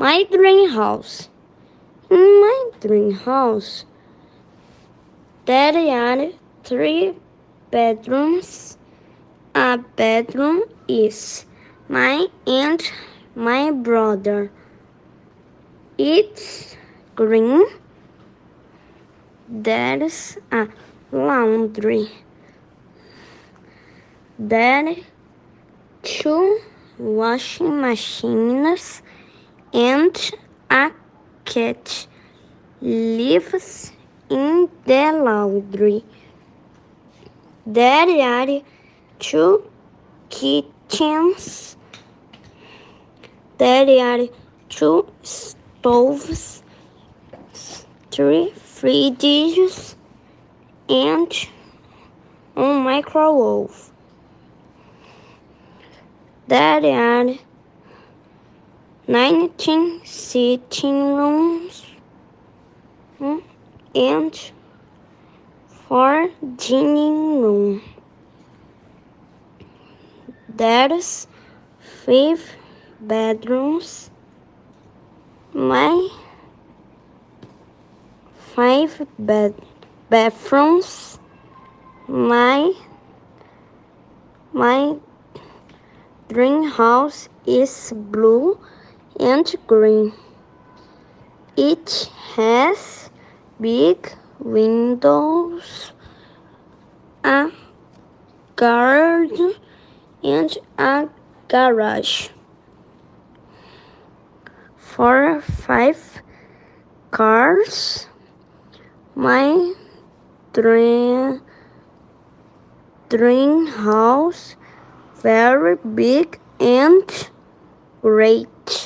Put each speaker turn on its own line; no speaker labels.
My dream house. In my dream house, there are three bedrooms. A bedroom is my and my brother. It's green. There's a laundry. There two washing machines and a cat lives in the laundry. There are two kitchens. There are two stoves, three fridges, and a microwave. There are 19 sitting rooms and 4 dining rooms. There's 5 bedrooms. My 5 bed bathrooms. My my dream house is blue and green. It has big windows, a garden, and a garage. For five cars, my dream dream house very big and great.